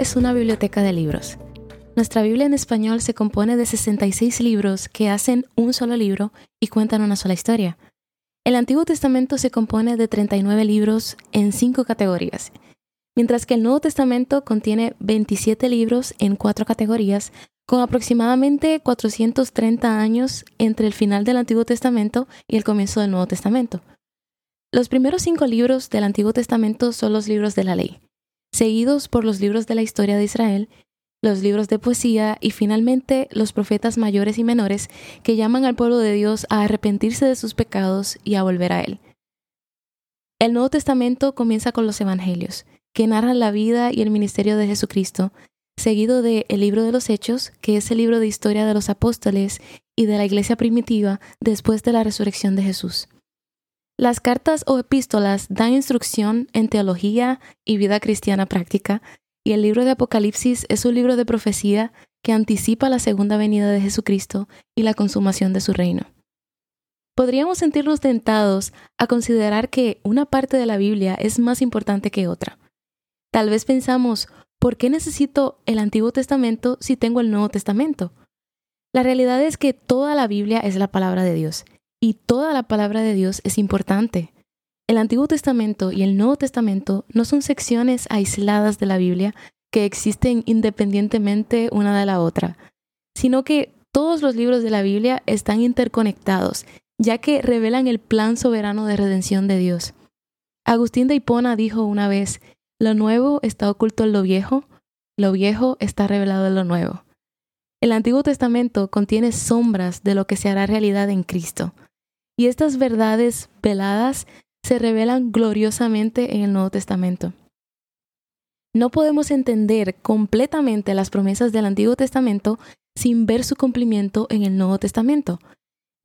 Es una biblioteca de libros. Nuestra Biblia en español se compone de 66 libros que hacen un solo libro y cuentan una sola historia. El Antiguo Testamento se compone de 39 libros en cinco categorías, mientras que el Nuevo Testamento contiene 27 libros en cuatro categorías, con aproximadamente 430 años entre el final del Antiguo Testamento y el comienzo del Nuevo Testamento. Los primeros cinco libros del Antiguo Testamento son los libros de la ley seguidos por los libros de la historia de Israel, los libros de poesía y finalmente los profetas mayores y menores que llaman al pueblo de Dios a arrepentirse de sus pecados y a volver a Él. El Nuevo Testamento comienza con los Evangelios, que narran la vida y el ministerio de Jesucristo, seguido de el libro de los Hechos, que es el libro de historia de los apóstoles y de la iglesia primitiva después de la resurrección de Jesús. Las cartas o epístolas dan instrucción en teología y vida cristiana práctica, y el libro de Apocalipsis es un libro de profecía que anticipa la segunda venida de Jesucristo y la consumación de su reino. Podríamos sentirnos tentados a considerar que una parte de la Biblia es más importante que otra. Tal vez pensamos, ¿por qué necesito el Antiguo Testamento si tengo el Nuevo Testamento? La realidad es que toda la Biblia es la palabra de Dios y toda la palabra de Dios es importante. El Antiguo Testamento y el Nuevo Testamento no son secciones aisladas de la Biblia que existen independientemente una de la otra, sino que todos los libros de la Biblia están interconectados, ya que revelan el plan soberano de redención de Dios. Agustín de Hipona dijo una vez, lo nuevo está oculto en lo viejo, lo viejo está revelado en lo nuevo. El Antiguo Testamento contiene sombras de lo que se hará realidad en Cristo. Y estas verdades veladas se revelan gloriosamente en el Nuevo Testamento. No podemos entender completamente las promesas del Antiguo Testamento sin ver su cumplimiento en el Nuevo Testamento,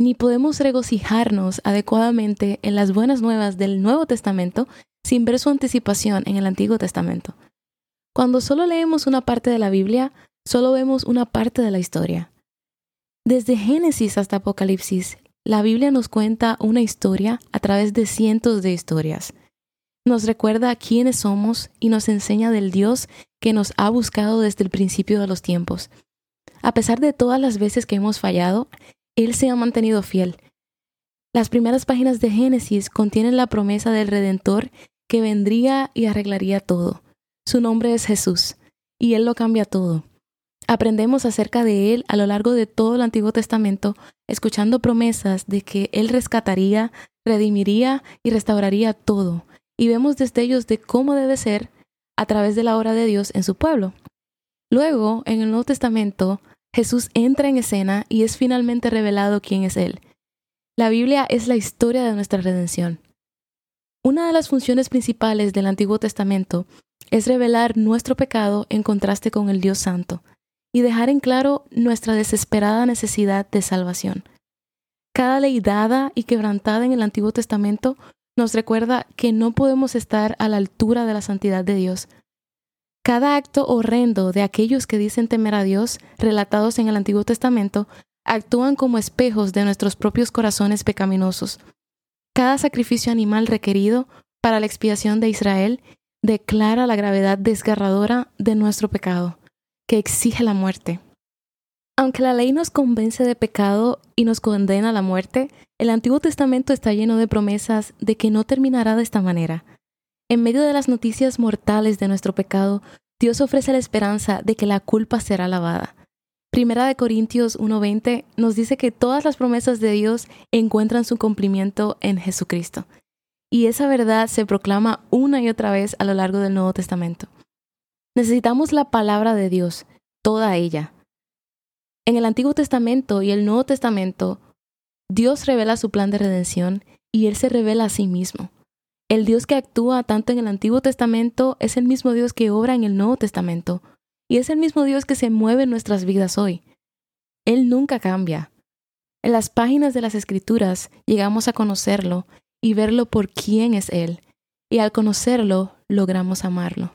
ni podemos regocijarnos adecuadamente en las buenas nuevas del Nuevo Testamento sin ver su anticipación en el Antiguo Testamento. Cuando solo leemos una parte de la Biblia, solo vemos una parte de la historia. Desde Génesis hasta Apocalipsis, la Biblia nos cuenta una historia a través de cientos de historias. Nos recuerda quiénes somos y nos enseña del Dios que nos ha buscado desde el principio de los tiempos. A pesar de todas las veces que hemos fallado, Él se ha mantenido fiel. Las primeras páginas de Génesis contienen la promesa del Redentor que vendría y arreglaría todo. Su nombre es Jesús, y Él lo cambia todo. Aprendemos acerca de Él a lo largo de todo el Antiguo Testamento, escuchando promesas de que Él rescataría, redimiría y restauraría todo, y vemos destellos de cómo debe ser a través de la obra de Dios en su pueblo. Luego, en el Nuevo Testamento, Jesús entra en escena y es finalmente revelado quién es Él. La Biblia es la historia de nuestra redención. Una de las funciones principales del Antiguo Testamento es revelar nuestro pecado en contraste con el Dios Santo y dejar en claro nuestra desesperada necesidad de salvación. Cada ley dada y quebrantada en el Antiguo Testamento nos recuerda que no podemos estar a la altura de la santidad de Dios. Cada acto horrendo de aquellos que dicen temer a Dios, relatados en el Antiguo Testamento, actúan como espejos de nuestros propios corazones pecaminosos. Cada sacrificio animal requerido para la expiación de Israel declara la gravedad desgarradora de nuestro pecado que exige la muerte. Aunque la ley nos convence de pecado y nos condena a la muerte, el Antiguo Testamento está lleno de promesas de que no terminará de esta manera. En medio de las noticias mortales de nuestro pecado, Dios ofrece la esperanza de que la culpa será lavada. Primera de Corintios 1:20 nos dice que todas las promesas de Dios encuentran su cumplimiento en Jesucristo. Y esa verdad se proclama una y otra vez a lo largo del Nuevo Testamento. Necesitamos la palabra de Dios, toda ella. En el Antiguo Testamento y el Nuevo Testamento, Dios revela su plan de redención y Él se revela a sí mismo. El Dios que actúa tanto en el Antiguo Testamento es el mismo Dios que obra en el Nuevo Testamento. Y es el mismo Dios que se mueve en nuestras vidas hoy. Él nunca cambia. En las páginas de las Escrituras llegamos a conocerlo y verlo por quién es Él. Y al conocerlo, logramos amarlo.